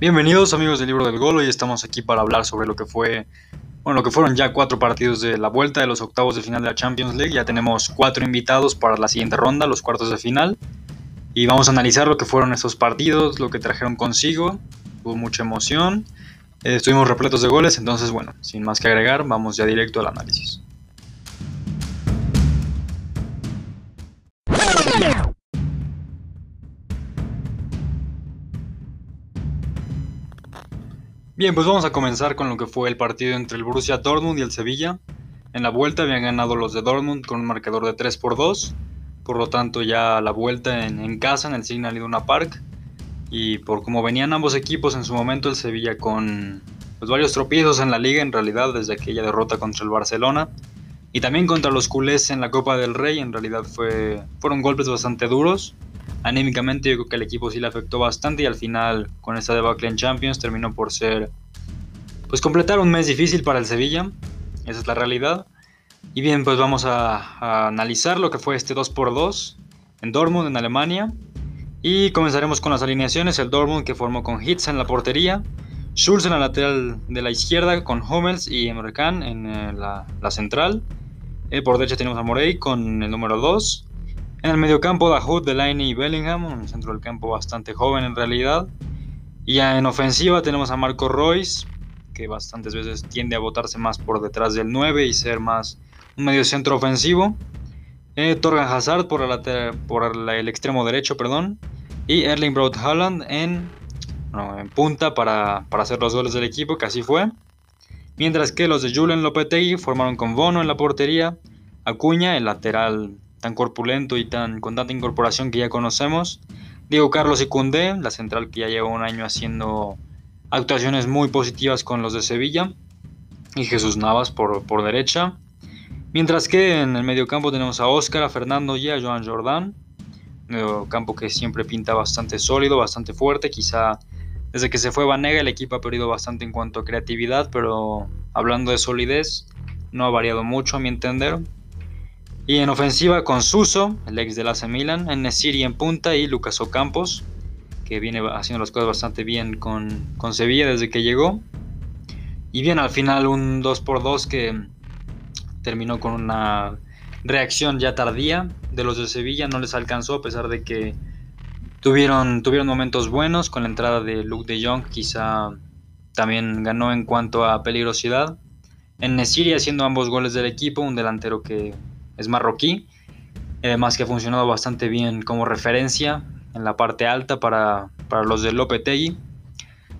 Bienvenidos amigos del libro del gol, hoy estamos aquí para hablar sobre lo que fue, bueno, lo que fueron ya cuatro partidos de la vuelta de los octavos de final de la Champions League, ya tenemos cuatro invitados para la siguiente ronda, los cuartos de final, y vamos a analizar lo que fueron esos partidos, lo que trajeron consigo, hubo mucha emoción, eh, estuvimos repletos de goles, entonces bueno, sin más que agregar, vamos ya directo al análisis. Bien, pues vamos a comenzar con lo que fue el partido entre el Borussia Dortmund y el Sevilla. En la vuelta habían ganado los de Dortmund con un marcador de 3 por 2. Por lo tanto, ya la vuelta en, casa en el Signal Iduna Park. Y por como venían ambos equipos en su momento, el Sevilla con pues, varios tropiezos en la liga, en realidad, desde aquella derrota contra el Barcelona. Y también contra los culés en la Copa del Rey, en realidad fue, fueron golpes bastante duros. Anímicamente yo creo que el equipo sí le afectó bastante y al final con esta debacle en Champions terminó por ser pues completar un mes difícil para el Sevilla, esa es la realidad. Y bien, pues vamos a, analizar lo que fue este 2x2 en Dortmund, en Alemania. Y comenzaremos con las alineaciones, el Dortmund que formó con Hitz en la portería, Schulz en la lateral de la izquierda con Hummels y Emre Can en eh, la, central. Eh, por derecha tenemos a Morey con el número 2. En el mediocampo, Dahoud, Delaney y Bellingham, un centro del campo bastante joven en realidad. Y en ofensiva tenemos a Marco Royce, que bastantes veces tiende a botarse más por detrás del 9 y ser más un medio centro ofensivo. Eh, Torgan Hazard por, el extremo derecho, perdón. Y Erling Braut Haaland en, en punta para, para, hacer los goles del equipo, que así fue. Mientras que los de Julen Lopetegui formaron con Bono en la portería, Acuña, el lateral tan corpulento y tan con tanta incorporación que ya conocemos. Diego Carlos y Cundé, la central que ya lleva un año haciendo actuaciones muy positivas con los de Sevilla. Y Jesús Navas por, por derecha. Mientras que en el mediocampo tenemos a Óscar, a Fernando y a Joan Jordán. campo que siempre pinta bastante sólido, bastante fuerte. Quizá desde que se fue Vanega el equipo ha perdido bastante en cuanto a creatividad, pero hablando de solidez, no ha variado mucho a mi entender. Y en ofensiva con Suso, el ex del AC Milan, en Nesiri en punta y Lucas Ocampos, que viene haciendo las cosas bastante bien con, con Sevilla desde que llegó. Y bien, al final un 2 por 2 que terminó con una reacción ya tardía de los de Sevilla, no les alcanzó a pesar de que tuvieron, tuvieron momentos buenos con la entrada de Luke de Jong, quizá también ganó en cuanto a peligrosidad. En Nesiri haciendo ambos goles del equipo, un delantero que es marroquí, además que ha funcionado bastante bien como referencia en la parte alta para, los de Lopetegui.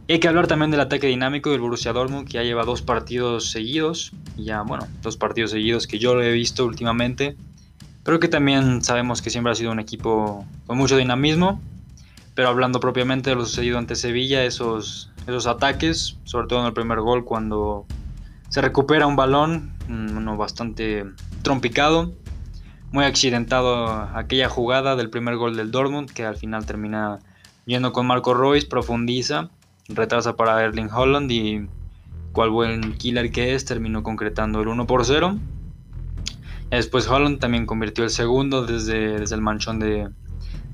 Y hay que hablar también del ataque dinámico del Borussia Dortmund, que ya lleva dos partidos seguidos, ya bueno, dos partidos seguidos que yo lo he visto últimamente, pero que también sabemos que siempre ha sido un equipo con mucho dinamismo. Pero hablando propiamente de lo sucedido ante Sevilla, esos, esos ataques, sobre todo en el primer gol, cuando se recupera un balón, uno bastante trompicado, muy accidentado aquella jugada del primer gol del Dortmund, que al final termina yendo con Marco Royce, profundiza, retrasa para Erling Holland y cual buen killer que es, terminó concretando el 1 por 0. Después Holland también convirtió el segundo desde, desde el manchón de,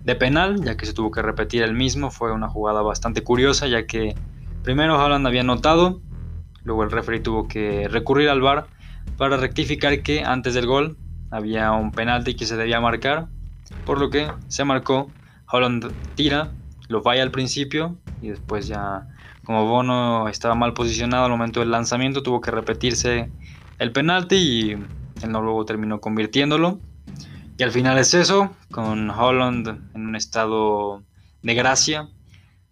de penal, ya que se tuvo que repetir el mismo. Fue una jugada bastante curiosa, ya que primero Holland había anotado, luego el referee tuvo que recurrir al VAR para rectificar que antes del gol había un penalti que se debía marcar, por lo que se marcó, Holland tira, lo falla al principio y después ya como Bono estaba mal posicionado al momento del lanzamiento tuvo que repetirse el penalti y el no luego terminó convirtiéndolo. Y al final es eso, con Holland en un estado de gracia.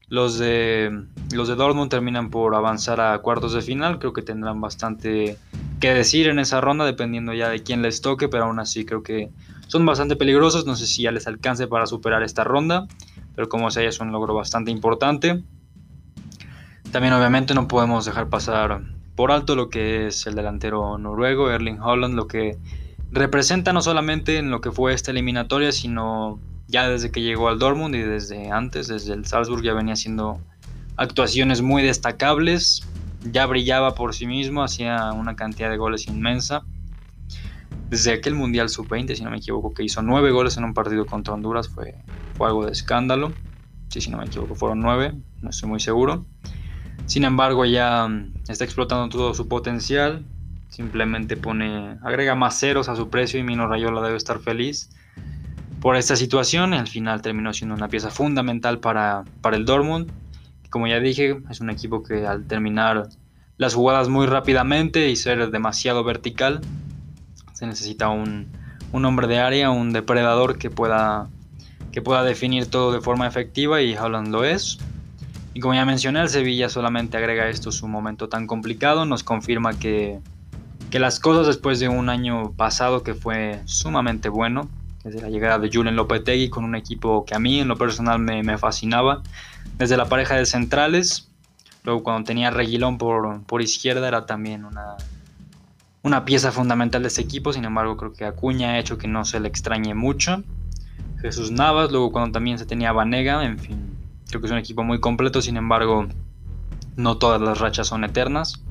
Los de, los de Dortmund terminan por avanzar a cuartos de final, creo que tendrán bastante que decir en esa ronda, dependiendo ya de quién les toque, pero aún así creo que son bastante peligrosos. No sé si ya les alcance para superar esta ronda, pero como sea, es un logro bastante importante. También obviamente no podemos dejar pasar por alto lo que es el delantero noruego, Erling Holland, lo que representa no solamente en lo que fue esta eliminatoria, sino ya desde que llegó al Dortmund y desde antes, desde el Salzburg ya venía haciendo actuaciones muy destacables, ya brillaba por sí mismo, hacía una cantidad de goles inmensa. Desde aquel Mundial Sub-20, si no me equivoco, que hizo nueve goles en un partido contra Honduras, fue, algo de escándalo. si no me equivoco, fueron 9, no estoy muy seguro. Sin embargo, ya mm, está explotando todo su potencial. Simplemente pone, agrega más ceros a su precio y Mino Rayola debe estar feliz por esta situación. Al final terminó siendo una pieza fundamental para, para el Dortmund. Como ya dije, es un equipo que al terminar las jugadas muy rápidamente y ser demasiado vertical, se necesita un, un hombre de área, un depredador que pueda, que pueda definir todo de forma efectiva y Haaland lo es. Y como ya mencioné, el Sevilla solamente agrega esto su momento tan complicado, nos confirma que, que las cosas después de un año pasado que fue sumamente bueno, desde la llegada de Julen Lopetegui con un equipo que a mí en lo personal me, me fascinaba, desde la pareja de centrales, luego cuando tenía Reguilón por, por izquierda era también una, una pieza fundamental de este equipo, sin embargo creo que Acuña ha hecho que no se le extrañe mucho. Jesús Navas, luego cuando también se tenía Vanega, en fin, creo que es un equipo muy completo, sin embargo no todas las rachas son eternas.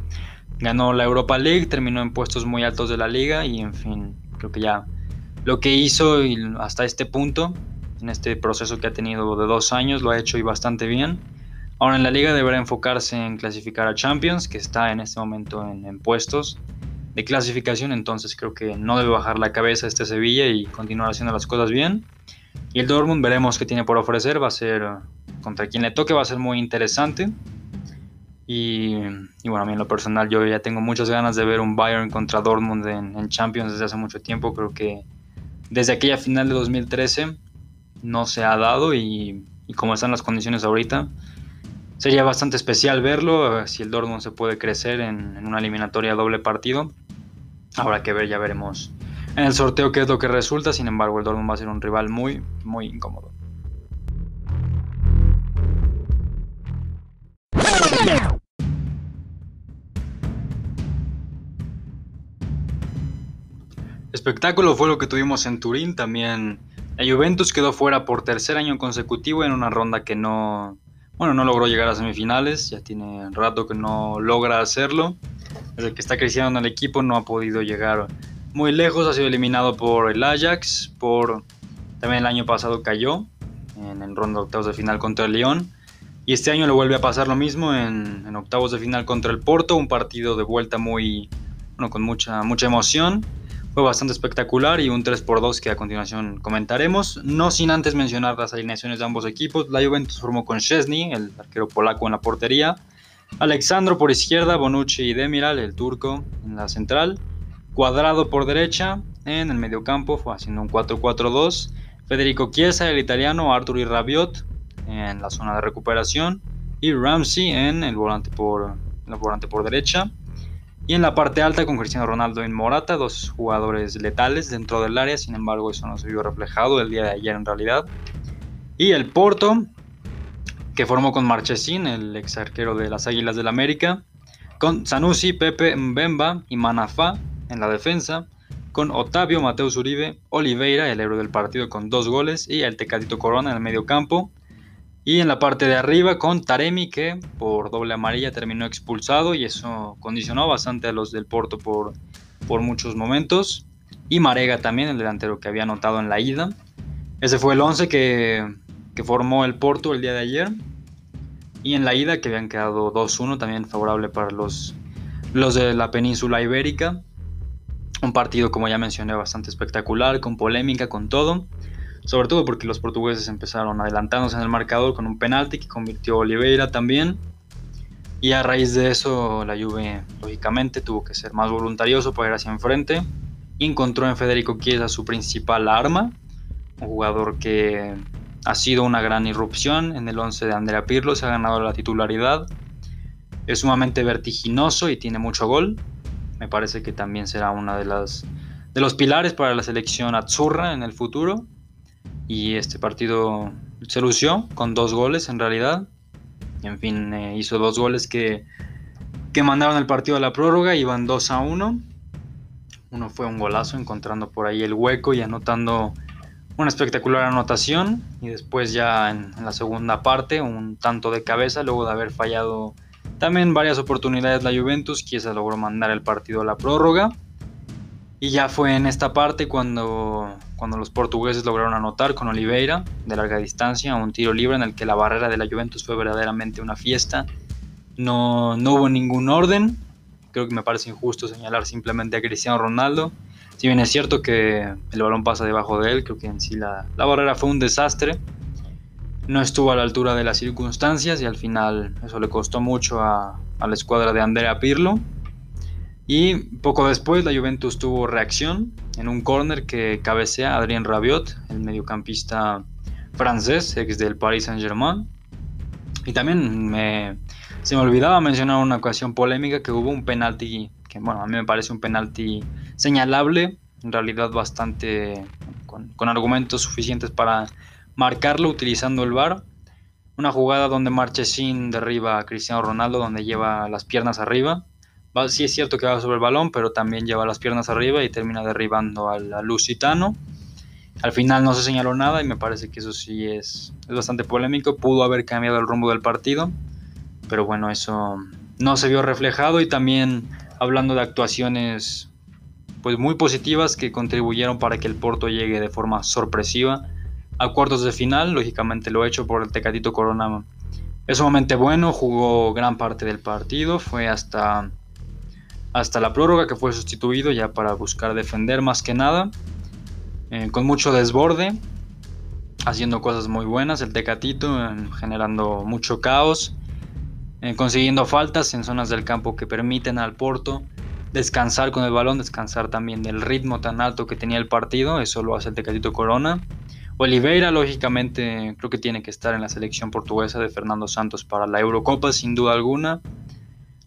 Ganó la Europa League, terminó en puestos muy altos de la liga y en fin, creo que ya lo que hizo hasta este punto, en este proceso que ha tenido de dos años, lo ha hecho y bastante bien. Ahora en la liga deberá enfocarse en clasificar a Champions, que está en este momento en, puestos de clasificación, entonces creo que no debe bajar la cabeza este Sevilla y continuar haciendo las cosas bien. Y el Dortmund veremos qué tiene por ofrecer, va a ser contra quien le toque, va a ser muy interesante. Y, bueno, a mí en lo personal yo ya tengo muchas ganas de ver un Bayern contra Dortmund en, en Champions desde hace mucho tiempo, creo que desde aquella final de 2013 no se ha dado y, como están las condiciones ahorita, sería bastante especial verlo, eh, si el Dortmund se puede crecer en, una eliminatoria doble partido. Habrá que ver, ya veremos en el sorteo qué es lo que resulta, sin embargo el Dortmund va a ser un rival muy, muy incómodo. Espectáculo fue lo que tuvimos en Turín. También la Juventus quedó fuera por tercer año consecutivo en una ronda que no, bueno, no logró llegar a semifinales. Ya tiene rato que no logra hacerlo. Desde que está creciendo en el equipo no ha podido llegar muy lejos. Ha sido eliminado por el Ajax. Por también el año pasado cayó en el ronda de octavos de final contra el Lyon. Y este año le vuelve a pasar lo mismo en, en octavos de final contra el Porto. Un partido de vuelta muy, bueno, con mucha, mucha emoción fue bastante espectacular y un 3x2 que a continuación comentaremos. No sin antes mencionar las alineaciones de ambos equipos. La Juventus formó con Chesney, el arquero polaco en la portería. Alexandro por izquierda, Bonucci y Demiral, el turco, en la central. Cuadrado por derecha, en el mediocampo, fue haciendo un 4-4-2. Federico Chiesa, el italiano, Arthur y Rabiot en la zona de recuperación. Y Ramsey en el volante por, el volante por derecha. Y en la parte alta con Cristiano Ronaldo y Morata, dos jugadores letales dentro del área, sin embargo eso no se vio reflejado el día de ayer en realidad. Y el Porto, que formó con Marchesín, el ex arquero de las Águilas del América, con Sanusi, Pepe, Mbemba y Manafá en la defensa, con Otavio, Mateus Uribe, Oliveira, el héroe del partido con dos goles, y el Tecatito Corona en el medio campo, y en la parte de arriba con Taremi que por doble amarilla terminó expulsado y eso condicionó bastante a los del Porto por, por muchos momentos. Y Marega también, el delantero que había anotado en la ida. Ese fue el 11 que, que formó el Porto el día de ayer. Y en la ida que habían quedado 2-1 también favorable para los, los de la península ibérica. Un partido como ya mencioné bastante espectacular, con polémica, con todo sobre todo porque los portugueses empezaron adelantándose en el marcador con un penalti que convirtió Oliveira también. Y a raíz de eso la Juve lógicamente tuvo que ser más voluntarioso para ir hacia enfrente. Encontró en Federico Chiesa su principal arma, un jugador que ha sido una gran irrupción en el 11 de Andrea Pirlo, se ha ganado la titularidad. Es sumamente vertiginoso y tiene mucho gol. Me parece que también será una de de los pilares para la selección Azzurra en el futuro y este partido se lució con dos goles en realidad. En fin, eh, hizo dos goles que, que mandaron el partido a la prórroga, iban 2 a 1. Uno fue un golazo, encontrando por ahí el hueco y anotando una espectacular anotación. Y después ya en, la segunda parte, un tanto de cabeza, luego de haber fallado también varias oportunidades la Juventus, se logró mandar el partido a la prórroga. Y ya fue en esta parte cuando, cuando los portugueses lograron anotar con Oliveira de larga distancia, un tiro libre en el que la barrera de la Juventus fue verdaderamente una fiesta. No, no hubo ningún orden. Creo que me parece injusto señalar simplemente a Cristiano Ronaldo. Si bien es cierto que el balón pasa debajo de él, creo que en sí la, la barrera fue un desastre. No estuvo a la altura de las circunstancias y al final eso le costó mucho a, a la escuadra de Andrea Pirlo y poco después la Juventus tuvo reacción en un córner que cabecea Adrien Rabiot, el mediocampista francés, ex del Paris Saint-Germain. Y también me, se me olvidaba mencionar una ocasión polémica que hubo un penalti, que bueno, a mí me parece un penalti señalable, en realidad bastante con, argumentos suficientes para marcarlo utilizando el VAR. Una jugada donde Marchesín derriba Cristiano Ronaldo, donde lleva las piernas arriba sí es cierto que va sobre el balón, pero también lleva las piernas arriba y termina derribando al, Lusitano. Al final no se señaló nada y me parece que eso sí es, es bastante polémico. Pudo haber cambiado el rumbo del partido, pero bueno, eso no se vio reflejado y también hablando de actuaciones pues muy positivas que contribuyeron para que el Porto llegue de forma sorpresiva a cuartos de final, lógicamente lo hecho por el Tecatito Corona es sumamente bueno, jugó gran parte del partido, fue hasta hasta la prórroga que fue sustituido ya para buscar defender más que nada, eh, con mucho desborde, haciendo cosas muy buenas el Tecatito, generando mucho caos, eh, consiguiendo faltas en zonas del campo que permiten al Porto descansar con el balón, descansar también del ritmo tan alto que tenía el partido, eso lo hace el Tecatito Corona. Oliveira, lógicamente, creo que tiene que estar en la selección portuguesa de Fernando Santos para la Eurocopa, sin duda alguna.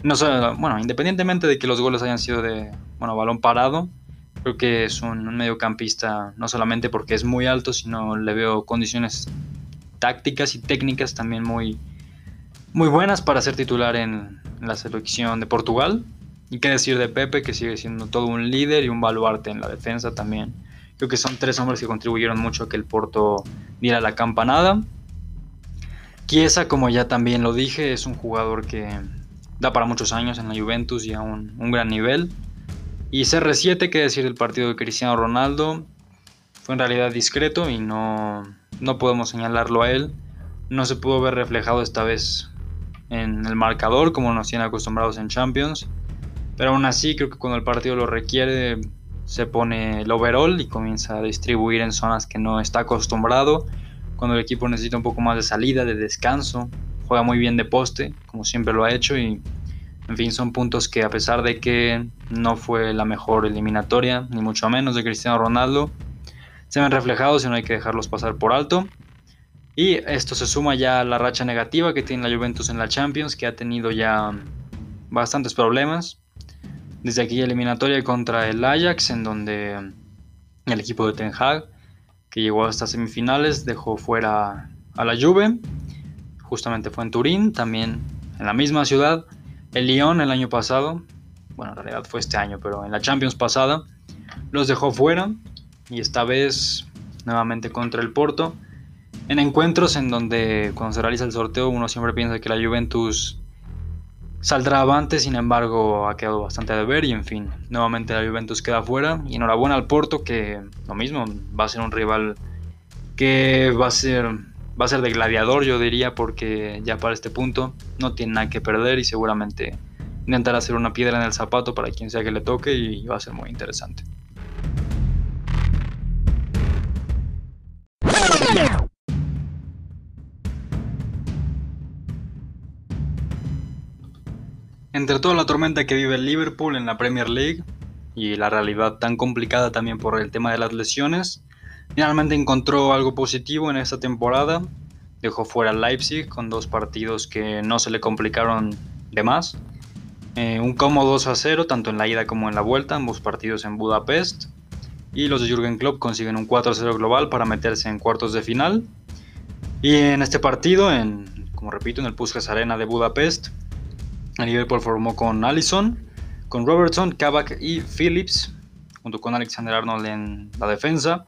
No sé, bueno, independientemente de que los goles hayan sido de bueno, balón parado, creo que es un, mediocampista no solamente porque es muy alto, sino le veo condiciones tácticas y técnicas también muy, muy buenas para ser titular en, la selección de Portugal. Y qué decir de Pepe, que sigue siendo todo un líder y un baluarte en la defensa también. Creo que son tres hombres que contribuyeron mucho a que el Porto diera la campanada. Chiesa, como ya también lo dije, es un jugador que da para muchos años en la Juventus y a un, gran nivel. Y CR7, que decir del partido de Cristiano Ronaldo, fue en realidad discreto y no, no podemos señalarlo a él. No se pudo ver reflejado esta vez en el marcador como nos tienen acostumbrados en Champions. Pero aún así creo que cuando el partido lo requiere se pone el overall y comienza a distribuir en zonas que no está acostumbrado. Cuando el equipo necesita un poco más de salida, de descanso, juega muy bien de poste, como siempre lo ha hecho y en fin, son puntos que a pesar de que no fue la mejor eliminatoria, ni mucho menos de Cristiano Ronaldo, se ven reflejados y no hay que dejarlos pasar por alto. Y esto se suma ya a la racha negativa que tiene la Juventus en la Champions, que ha tenido ya bastantes problemas. Desde aquí eliminatoria contra el Ajax, en donde el equipo de Ten Hag, que llegó hasta semifinales, dejó fuera a la Juve justamente fue en Turín, también en la misma ciudad. El Lyon el año pasado, bueno, en realidad fue este año, pero en la Champions pasada, los dejó fuera y esta vez nuevamente contra el Porto. En encuentros en donde cuando se realiza el sorteo uno siempre piensa que la Juventus saldrá avante, sin embargo ha quedado bastante a deber y en fin, nuevamente la Juventus queda fuera y enhorabuena al Porto que lo mismo va a ser un rival que va a ser va a ser de gladiador, yo diría, porque ya para este punto no tiene nada que perder y seguramente intentará hacer una piedra en el zapato para quien sea que le toque y va a ser muy interesante. Entre toda la tormenta que vive el Liverpool en la Premier League y la realidad tan complicada también por el tema de las lesiones, Finalmente encontró algo positivo en esta temporada. Dejó fuera Leipzig con dos partidos que no se le complicaron de más. Eh, un cómodo 2 a 0, tanto en la ida como en la vuelta, ambos partidos en Budapest. Y los de Jürgen Klopp consiguen un 4 a 0 global para meterse en cuartos de final. Y en este partido, en, como repito, en el Puskas Arena de Budapest, el Liverpool formó con Allison, con Robertson, Kabak y Phillips, junto con Alexander Arnold en la defensa.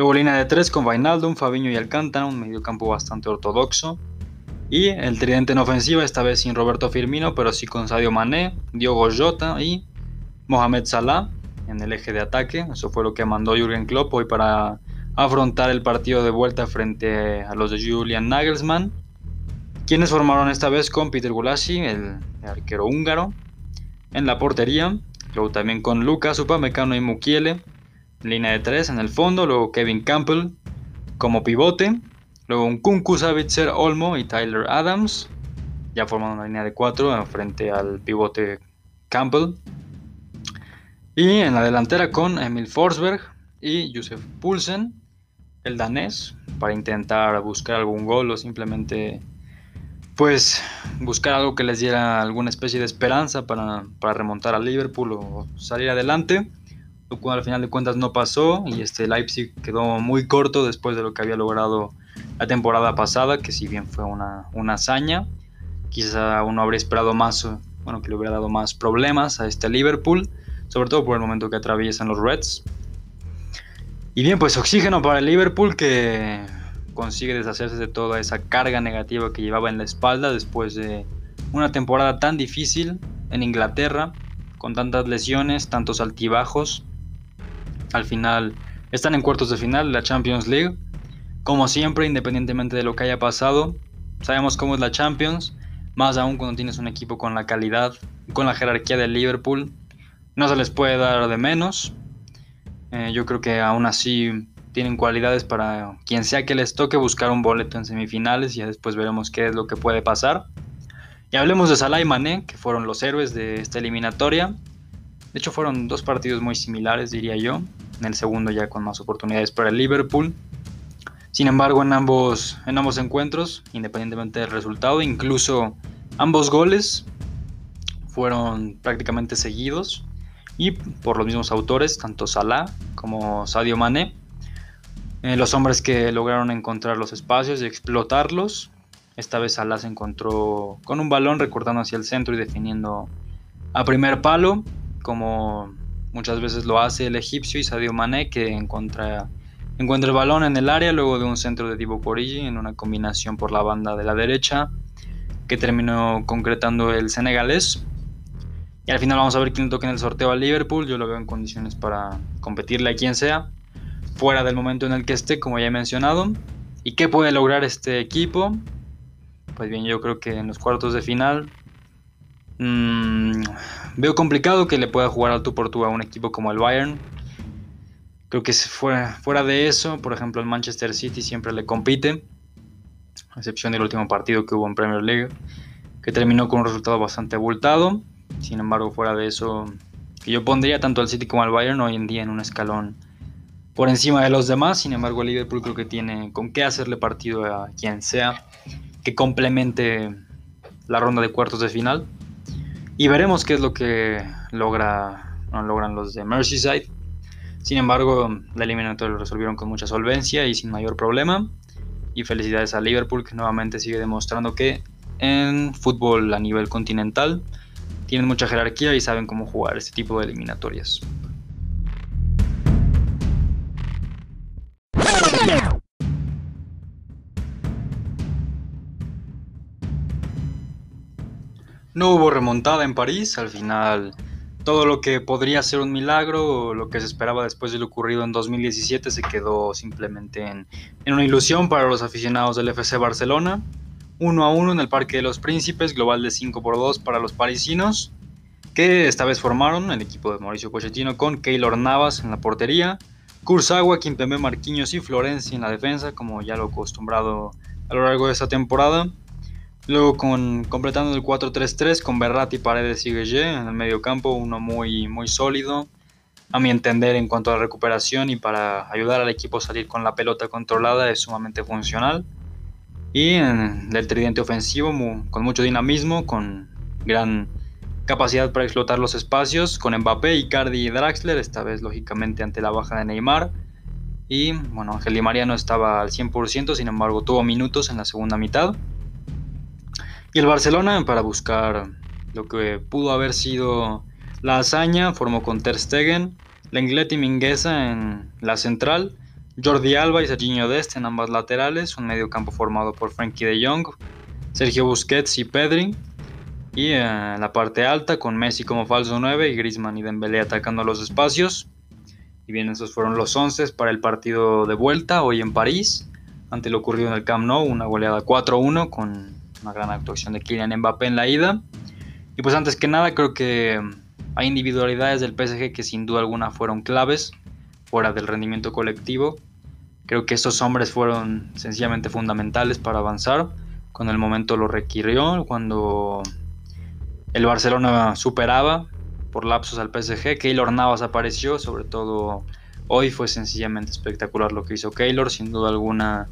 Luego línea de tres con Vainaldum, Fabiño y Alcántara, un mediocampo bastante ortodoxo. Y el tridente en ofensiva, esta vez sin Roberto Firmino, pero sí con Sadio Mané, Diogo Jota y Mohamed Salah en el eje de ataque. Eso fue lo que mandó Jürgen Klopp hoy para afrontar el partido de vuelta frente a los de Julian Nagelsmann, quienes formaron esta vez con Peter Gulassi, el arquero húngaro, en la portería, luego también con Lucas Upamecano y Mukiele, línea de tres en el fondo, luego Kevin Campbell como pivote, luego un Kunku Savitzer Olmo y Tyler Adams, ya formando una línea de cuatro frente al pivote Campbell, y en la delantera con Emil Forsberg y Josef Poulsen, el danés, para intentar buscar algún gol o simplemente pues buscar algo que les diera alguna especie de esperanza para, remontar a Liverpool o salir adelante, lo cual al final de cuentas no pasó y este Leipzig quedó muy corto después de lo que había logrado la temporada pasada, que si bien fue una, una hazaña, quizá uno habría esperado más, bueno, que le hubiera dado más problemas a este Liverpool, sobre todo por el momento que atraviesan los Reds. Y bien, pues oxígeno para el Liverpool que consigue deshacerse de toda esa carga negativa que llevaba en la espalda después de una temporada tan difícil en Inglaterra, con tantas lesiones, tantos altibajos. Al final están en cuartos de final de la Champions League. Como siempre, independientemente de lo que haya pasado, sabemos cómo es la Champions, más aún cuando tienes un equipo con la calidad, con la jerarquía del Liverpool. No se les puede dar de menos. Eh, yo creo que aún así tienen cualidades para quien sea que les toque buscar un boleto en semifinales y ya después veremos qué es lo que puede pasar. Y hablemos de Salah y Mané, que fueron los héroes de esta eliminatoria. De hecho fueron dos partidos muy similares, diría yo. En el segundo ya con más oportunidades para el Liverpool. Sin embargo, en ambos, en ambos encuentros, independientemente del resultado, incluso ambos goles fueron prácticamente seguidos y por los mismos autores, tanto Salah como Sadio Mané. Eh, los hombres que lograron encontrar los espacios y explotarlos. Esta vez Salah se encontró con un balón recortando hacia el centro y definiendo a primer palo, como muchas veces lo hace el egipcio Sadio Mané, que encuentra, encuentra el balón en el área luego de un centro de Divo Origi en una combinación por la banda de la derecha que terminó concretando el senegalés. Y al final vamos a ver quién toca en el sorteo al Liverpool. Yo lo veo en condiciones para competirle a quien sea fuera del momento en el que esté, como ya he mencionado. ¿Y qué puede lograr este equipo? Pues bien, yo creo que en los cuartos de final mmm, veo complicado que le pueda jugar al tú a un equipo como el Bayern. Creo que fuera, fuera de eso, por ejemplo, el Manchester City siempre le compite, a excepción del último partido que hubo en Premier League, que terminó con un resultado bastante abultado. Sin embargo, fuera de eso, yo pondría tanto al City como al Bayern hoy en día en un escalón por encima de los demás. Sin embargo, el Liverpool creo que tiene con qué hacerle partido a quien sea que complemente la ronda de cuartos de final. Y veremos qué es lo que logra, logran los de Merseyside. Sin embargo, la eliminatoria lo resolvieron con mucha solvencia y sin mayor problema. Y felicidades a Liverpool que nuevamente sigue demostrando que en fútbol a nivel continental tienen mucha jerarquía y saben cómo jugar este tipo de eliminatorias. No hubo remontada en París, al final todo lo que podría ser un milagro, lo que se esperaba después de lo ocurrido en 2017, se quedó simplemente en, una ilusión para los aficionados del FC Barcelona. 1 a 1 en el Parque de los Príncipes, global de 5 por 2 para los parisinos, que esta vez formaron el equipo de Mauricio Pochettino con Keylor Navas en la portería, Kurzawa, Kimpembe, Marquinhos y Florencia en la defensa, como ya lo acostumbrado a lo largo de esta temporada. Luego con, completando el 4-3-3 con Berratti, Paredes y Gueye en el medio campo, uno muy, muy sólido, a mi entender en cuanto a la recuperación y para ayudar al equipo a salir con la pelota controlada es sumamente funcional. Y en el tridente ofensivo con mucho dinamismo, con gran capacidad para explotar los espacios, con Mbappé, Icardi y Draxler, esta vez lógicamente ante la baja de Neymar. Y bueno, Ángel Di María no estaba al 100%, sin embargo tuvo minutos en la segunda mitad. Y el Barcelona, para buscar lo que pudo haber sido la hazaña, formó con Ter Stegen, Lenglet y Mingueza en la central, Jordi Alba y Serginho Dest en ambas laterales, un medio campo formado por Frankie de Jong, Sergio Busquets y Pedri, Y en la parte alta con Messi como falso 9 y Griezmann y Dembélé atacando los espacios. Y bien, esos fueron los 11 para el partido de vuelta hoy en París. Ante lo ocurrido en el Camp Nou, una goleada 4-1 con una gran actuación de Kylian Mbappé en la ida. Y pues antes que nada creo que hay individualidades del PSG que sin duda alguna fueron claves fuera del rendimiento colectivo. Creo que estos hombres fueron sencillamente fundamentales para avanzar. Cuando el momento lo requirió, cuando el Barcelona superaba por lapsos al PSG, Keylor Navas apareció, sobre todo hoy fue sencillamente espectacular lo que hizo Keylor, sin duda alguna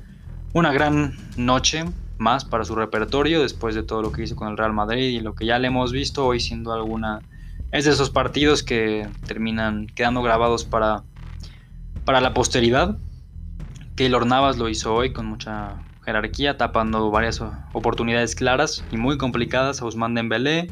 una gran noche más para su repertorio después de todo lo que hizo con el Real Madrid y lo que ya le hemos visto hoy duda alguna es de esos partidos que terminan quedando grabados para, para la posteridad. Keylor Navas lo hizo hoy con mucha jerarquía, tapando varias oportunidades claras y muy complicadas a Usman Dembélé.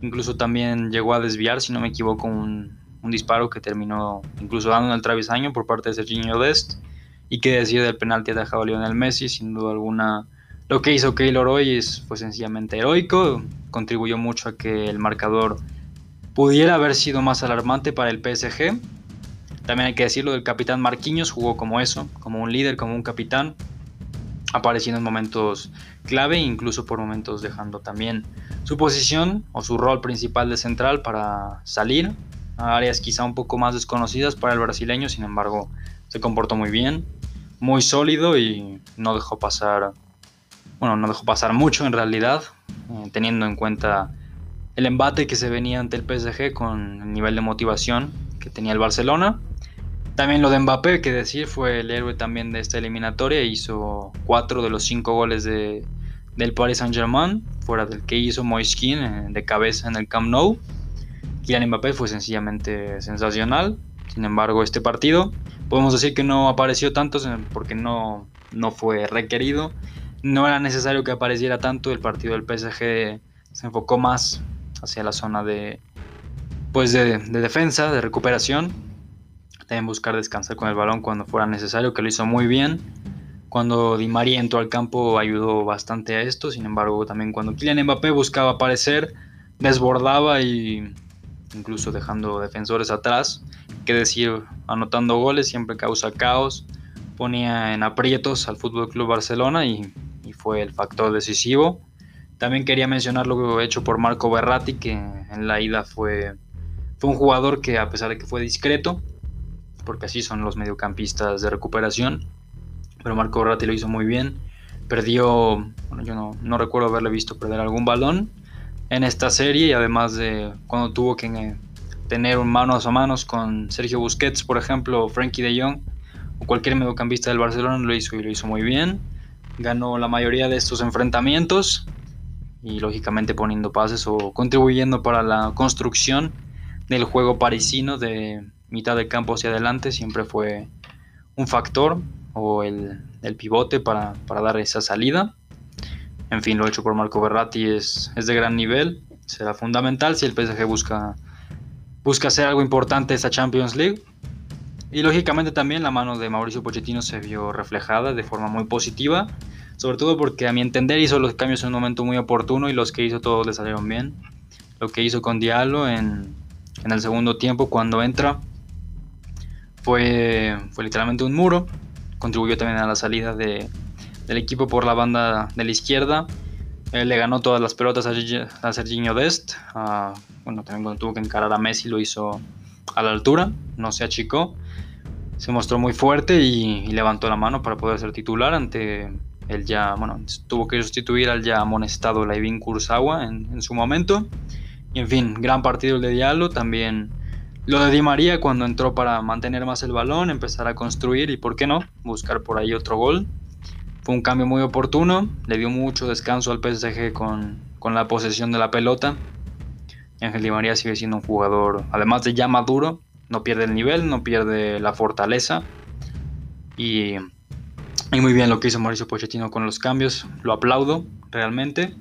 Incluso también llegó a desviar, si no me equivoco, un, disparo que terminó incluso dando en el travesaño por parte de Serginho Dest. Y que decir del penalti atajado a Lionel Messi, sin duda alguna. Lo que hizo Keylor hoy es, fue sencillamente heroico, contribuyó mucho a que el marcador pudiera haber sido más alarmante para el PSG. También hay que decirlo del capitán Marquinhos, jugó como eso, como un líder, como un capitán, apareciendo en momentos clave, incluso por momentos dejando también su posición o su rol principal de central para salir a áreas quizá un poco más desconocidas para el brasileño, sin embargo se comportó muy bien, muy sólido y no dejó pasar, bueno, no dejó pasar mucho en realidad, eh, teniendo en cuenta el embate que se venía ante el PSG con el nivel de motivación que tenía el Barcelona. También lo de Mbappé, que decir, fue el héroe también de esta eliminatoria. Hizo cuatro de los cinco goles de, del Paris Saint-Germain, fuera del que hizo Moiskin eh, de cabeza en el Camp Nou. Kylian Mbappé fue sencillamente sensacional. Sin embargo, este partido podemos decir que no apareció tanto porque no, no fue requerido. No era necesario que apareciera tanto. El partido del PSG se enfocó más hacia la zona de, pues de, defensa, de recuperación. También buscar descansar con el balón cuando fuera necesario, que lo hizo muy bien. Cuando Di María entró al campo ayudó bastante a esto. Sin embargo, también cuando Kylian Mbappé buscaba aparecer, desbordaba y incluso dejando defensores atrás. Que decir, anotando goles siempre causa caos. Ponía en aprietos al Fútbol Club Barcelona y, y fue el factor decisivo. También quería mencionar lo hecho por Marco Berratti, que en la ida fue, fue un jugador que a pesar de que fue discreto, porque así son los mediocampistas de recuperación, pero Marco Berratti lo hizo muy bien. Perdió, bueno, yo no, no recuerdo haberle visto perder algún balón en esta serie y además de cuando tuvo que eh, tener un manos a manos con Sergio Busquets, por ejemplo, Frankie de Jong o cualquier mediocampista del Barcelona lo hizo y lo hizo muy bien. Ganó la mayoría de estos enfrentamientos y lógicamente poniendo pases o contribuyendo para la construcción del juego parisino de mitad de campo hacia adelante siempre fue un factor o el, pivote para, dar esa salida. En fin, lo hecho por Marco Berratti es, es de gran nivel, será fundamental si el PSG busca, busca hacer algo importante esta Champions League. Y lógicamente también la mano de Mauricio Pochettino se vio reflejada de forma muy positiva sobre todo porque a mi entender hizo los cambios en un momento muy oportuno y los que hizo todos le salieron bien. Lo que hizo con Diallo en, el segundo tiempo cuando entra fue, fue literalmente un muro. Contribuyó también a la salida del equipo por la banda de la izquierda. Le ganó todas las pelotas a, Serginho Dest. bueno, también cuando tuvo que encarar a Messi lo hizo a la altura, no se achicó. Se mostró muy fuerte y levantó la mano para poder ser titular ante él ya, bueno, tuvo que sustituir al ya amonestado Laivin Kurzawa en, en su momento. Y en fin, gran partido el de Diallo. También lo de Di María cuando entró para mantener más el balón, empezar a construir y, ¿por qué no?, buscar por ahí otro gol. Fue un cambio muy oportuno, le dio mucho descanso al PSG con, con la posesión de la pelota. Ángel Di María sigue siendo un jugador, además de ya maduro, no pierde el nivel, no pierde la fortaleza. Y muy bien lo que hizo Mauricio Pochettino con los cambios, lo aplaudo realmente.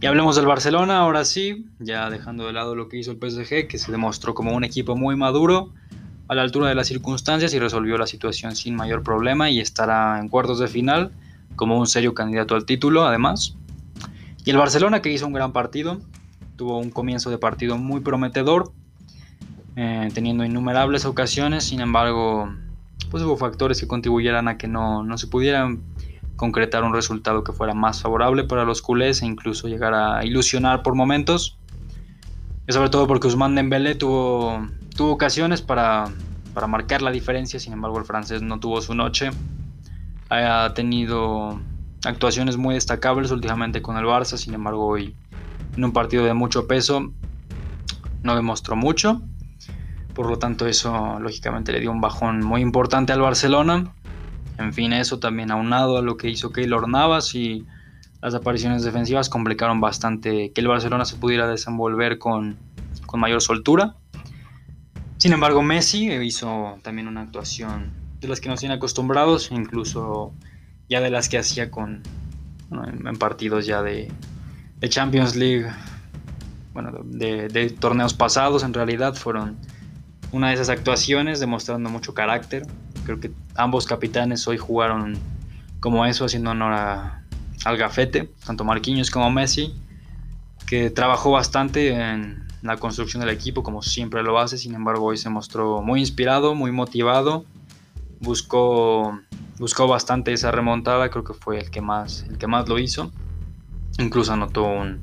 Y hablemos del Barcelona, ahora sí, ya dejando de lado lo que hizo el PSG, que se demostró como un equipo muy maduro, a la altura de las circunstancias y resolvió la situación sin mayor problema y estará en cuartos de final como un serio candidato al título además. Y el Barcelona que hizo un gran partido, tuvo un comienzo de partido muy prometedor, eh, teniendo innumerables ocasiones, sin embargo, pues hubo factores que contribuyeran a que no, no se pudiera concretar un resultado que fuera más favorable para los culés e incluso llegar a ilusionar por momentos. Y sobre todo porque Usman Dembélé tuvo, tuvo ocasiones para, para marcar la diferencia, sin embargo el francés no tuvo su noche. Ha tenido actuaciones muy destacables últimamente con el Barça, sin embargo hoy en un partido de mucho peso no demostró mucho. Por lo tanto eso lógicamente le dio un bajón muy importante al Barcelona. En fin, eso también aunado a lo que hizo Keylor Navas y las apariciones defensivas complicaron bastante que el Barcelona se pudiera desenvolver con, con mayor soltura. Sin embargo, Messi hizo también una actuación de las que nos tiene acostumbrados, incluso ya de las que hacía con en, partidos ya de, Champions League, bueno, de, torneos pasados en realidad fueron una de esas actuaciones demostrando mucho carácter. Creo que ambos capitanes hoy jugaron como eso, haciendo honor al gafete, tanto Marquinhos como Messi, que trabajó bastante en la construcción del equipo como siempre lo hace, sin embargo hoy se mostró muy inspirado, muy motivado, buscó buscó bastante esa remontada, creo que fue el que más, el que más lo hizo. Incluso anotó un,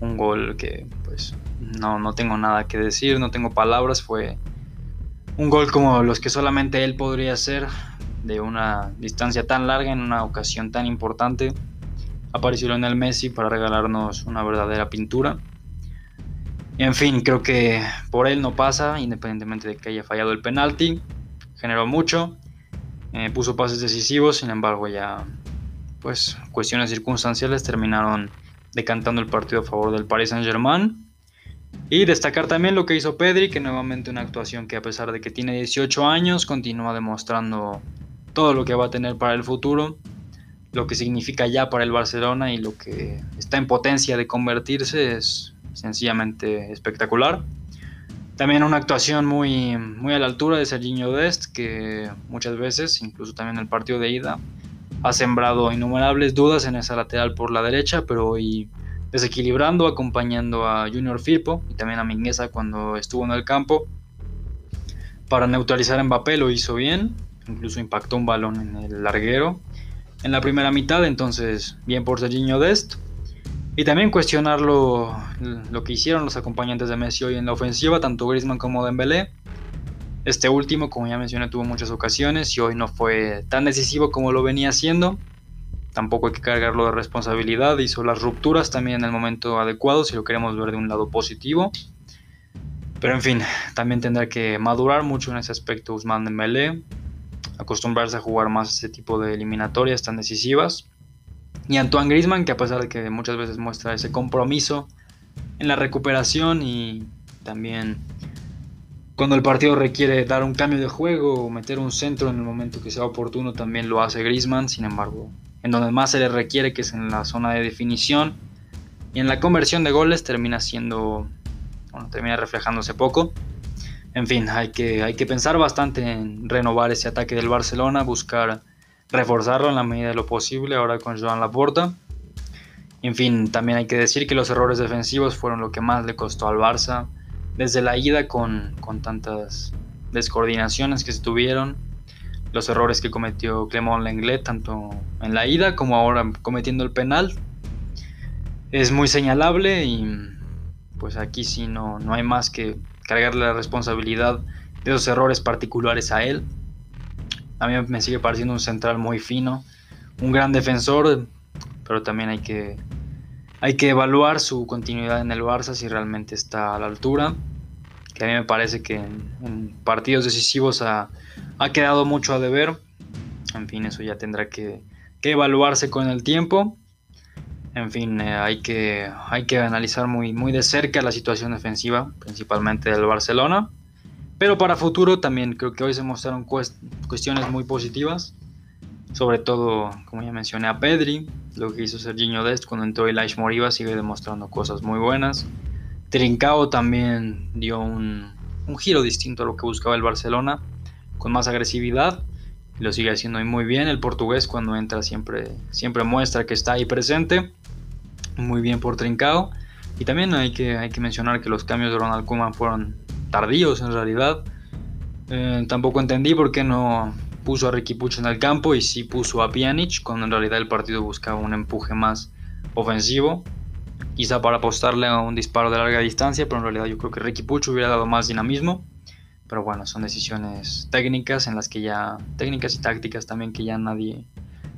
un gol que pues no, no tengo nada que decir, no tengo palabras, fue un gol como los que solamente él podría hacer de una distancia tan larga en una ocasión tan importante. Apareció en el Messi para regalarnos una verdadera pintura. En fin, creo que por él no pasa, independientemente de que haya fallado el penalti. Generó mucho, eh, puso pases decisivos, sin embargo ya pues cuestiones circunstanciales terminaron decantando el partido a favor del Paris Saint Germain. Y destacar también lo que hizo Pedri, que nuevamente una actuación que a pesar de que tiene 18 años, continúa demostrando todo lo que va a tener para el futuro, lo que significa ya para el Barcelona y lo que está en potencia de convertirse es sencillamente espectacular. También una actuación muy, muy a la altura de Serginho Dest, que muchas veces, incluso también en el partido de ida, ha sembrado innumerables dudas en esa lateral por la derecha, pero hoy desequilibrando, acompañando a Junior Firpo y también a Mingueza cuando estuvo en el campo. Para neutralizar a Mbappé lo hizo bien, incluso impactó un balón en el larguero en la primera mitad, entonces bien por Serginho Dest. Y también cuestionar lo, que hicieron los acompañantes de Messi hoy en la ofensiva, tanto Griezmann como Dembélé. Este último, como ya mencioné, tuvo muchas ocasiones y hoy no fue tan decisivo como lo venía haciendo. Tampoco hay que cargarlo de responsabilidad, hizo las rupturas también en el momento adecuado, si lo queremos ver de un lado positivo. Pero en fin, también tendrá que madurar mucho en ese aspecto Usman Dembélé, acostumbrarse a jugar más ese tipo de eliminatorias tan decisivas. Y Antoine Griezmann, que a pesar de que muchas veces muestra ese compromiso en la recuperación y también cuando el partido requiere dar un cambio de juego o meter un centro en el momento que sea oportuno, también lo hace Griezmann. Sin embargo, en donde más se le requiere, que es en la zona de definición y en la conversión de goles, termina siendo, bueno, termina reflejándose poco. En fin, hay que, hay que pensar bastante en renovar ese ataque del Barcelona, buscar reforzarlo en la medida de lo posible ahora con Joan Laporta. En fin, también hay que decir que los errores defensivos fueron lo que más le costó al Barça desde la ida con, con tantas descoordinaciones que se tuvieron, los errores que cometió Clement Lenglet tanto en la ida como ahora cometiendo el penal. Es muy señalable y pues aquí sí no, no hay más que cargarle la responsabilidad de esos errores particulares a él. A mí me sigue pareciendo un central muy fino, un gran defensor, pero también hay que, hay que evaluar su continuidad en el Barça si realmente está a la altura. Que a mí me parece que en, partidos decisivos ha, quedado mucho a deber. En fin, eso ya tendrá que, evaluarse con el tiempo. En fin, eh, hay, que, hay que analizar muy, muy de cerca la situación defensiva, principalmente del Barcelona. Pero para futuro también creo que hoy se mostraron cuestiones muy positivas. Sobre todo, como ya mencioné, a Pedri. Lo que hizo Serginho Dest cuando entró Elias Moriba sigue demostrando cosas muy buenas. Trincao también dio un, giro distinto a lo que buscaba el Barcelona, con más agresividad. Y lo sigue haciendo muy bien. El portugués cuando entra siempre, siempre muestra que está ahí presente. Muy bien por Trincao. Y también hay que, hay que mencionar que los cambios de Ronald Koeman fueron tardíos en realidad. Eh, tampoco entendí por qué no puso a Ricky Puch en el campo y sí puso a Pjanic, cuando en realidad el partido buscaba un empuje más ofensivo. Quizá para apostarle a un disparo de larga distancia, pero en realidad yo creo que Ricky Puch hubiera dado más dinamismo. Pero bueno, son decisiones técnicas en las que ya, técnicas y tácticas también que ya nadie,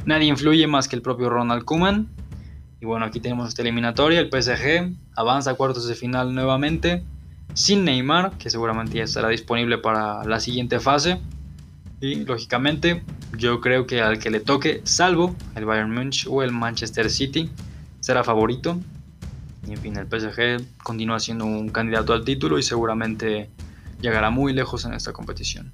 nadie influye más que el propio Ronald Koeman. Y bueno, aquí tenemos esta eliminatoria, el PSG avanza a cuartos de final nuevamente, sin Neymar, que seguramente ya estará disponible para la siguiente fase. Y lógicamente, yo creo que al que le toque, salvo el Bayern Munich o el Manchester City, será favorito. Y en fin, el PSG continúa siendo un candidato al título y seguramente llegará muy lejos en esta competición.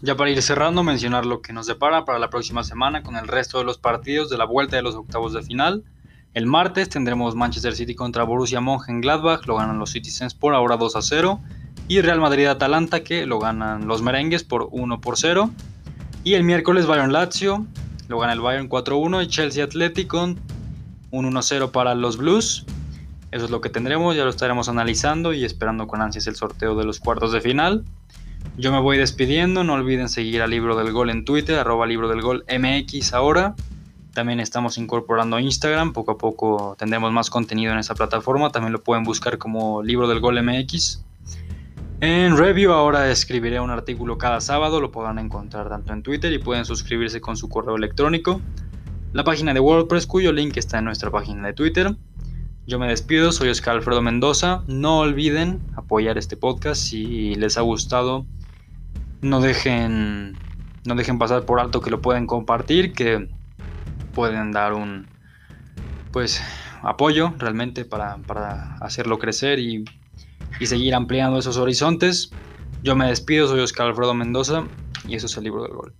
Ya para ir cerrando, mencionar lo que nos depara para la próxima semana con el resto de los partidos de la vuelta de los octavos de final. El martes tendremos Manchester City contra Borussia Mönchengladbach, lo ganan los Citizens por ahora 2 a 0. Y Real Madrid-Atalanta que lo ganan los merengues por 1 por 0. Y el miércoles Bayern Lazio, lo gana el Bayern 4-1 y Chelsea Athletic con un 1-0 para los Blues. Eso es lo que tendremos, ya lo estaremos analizando y esperando con ansias el sorteo de los cuartos de final. Yo me voy despidiendo, no olviden seguir al Libro del Gol en Twitter, arroba Libro del Gol MX ahora. También estamos incorporando Instagram, poco a poco tendremos más contenido en esa plataforma, también lo pueden buscar como Libro del Gol MX. En Review ahora escribiré un artículo cada sábado, lo podrán encontrar tanto en Twitter y pueden suscribirse con su correo electrónico. La página de WordPress cuyo link está en nuestra página de Twitter. Yo me despido, soy Oscar Alfredo Mendoza. No olviden apoyar este podcast si les ha gustado. No dejen, no dejen pasar por alto que lo pueden compartir, que pueden dar un pues apoyo realmente para, para hacerlo crecer y y seguir ampliando esos horizontes. Yo me despido, soy Oscar Alfredo Mendoza y eso es el libro del gol.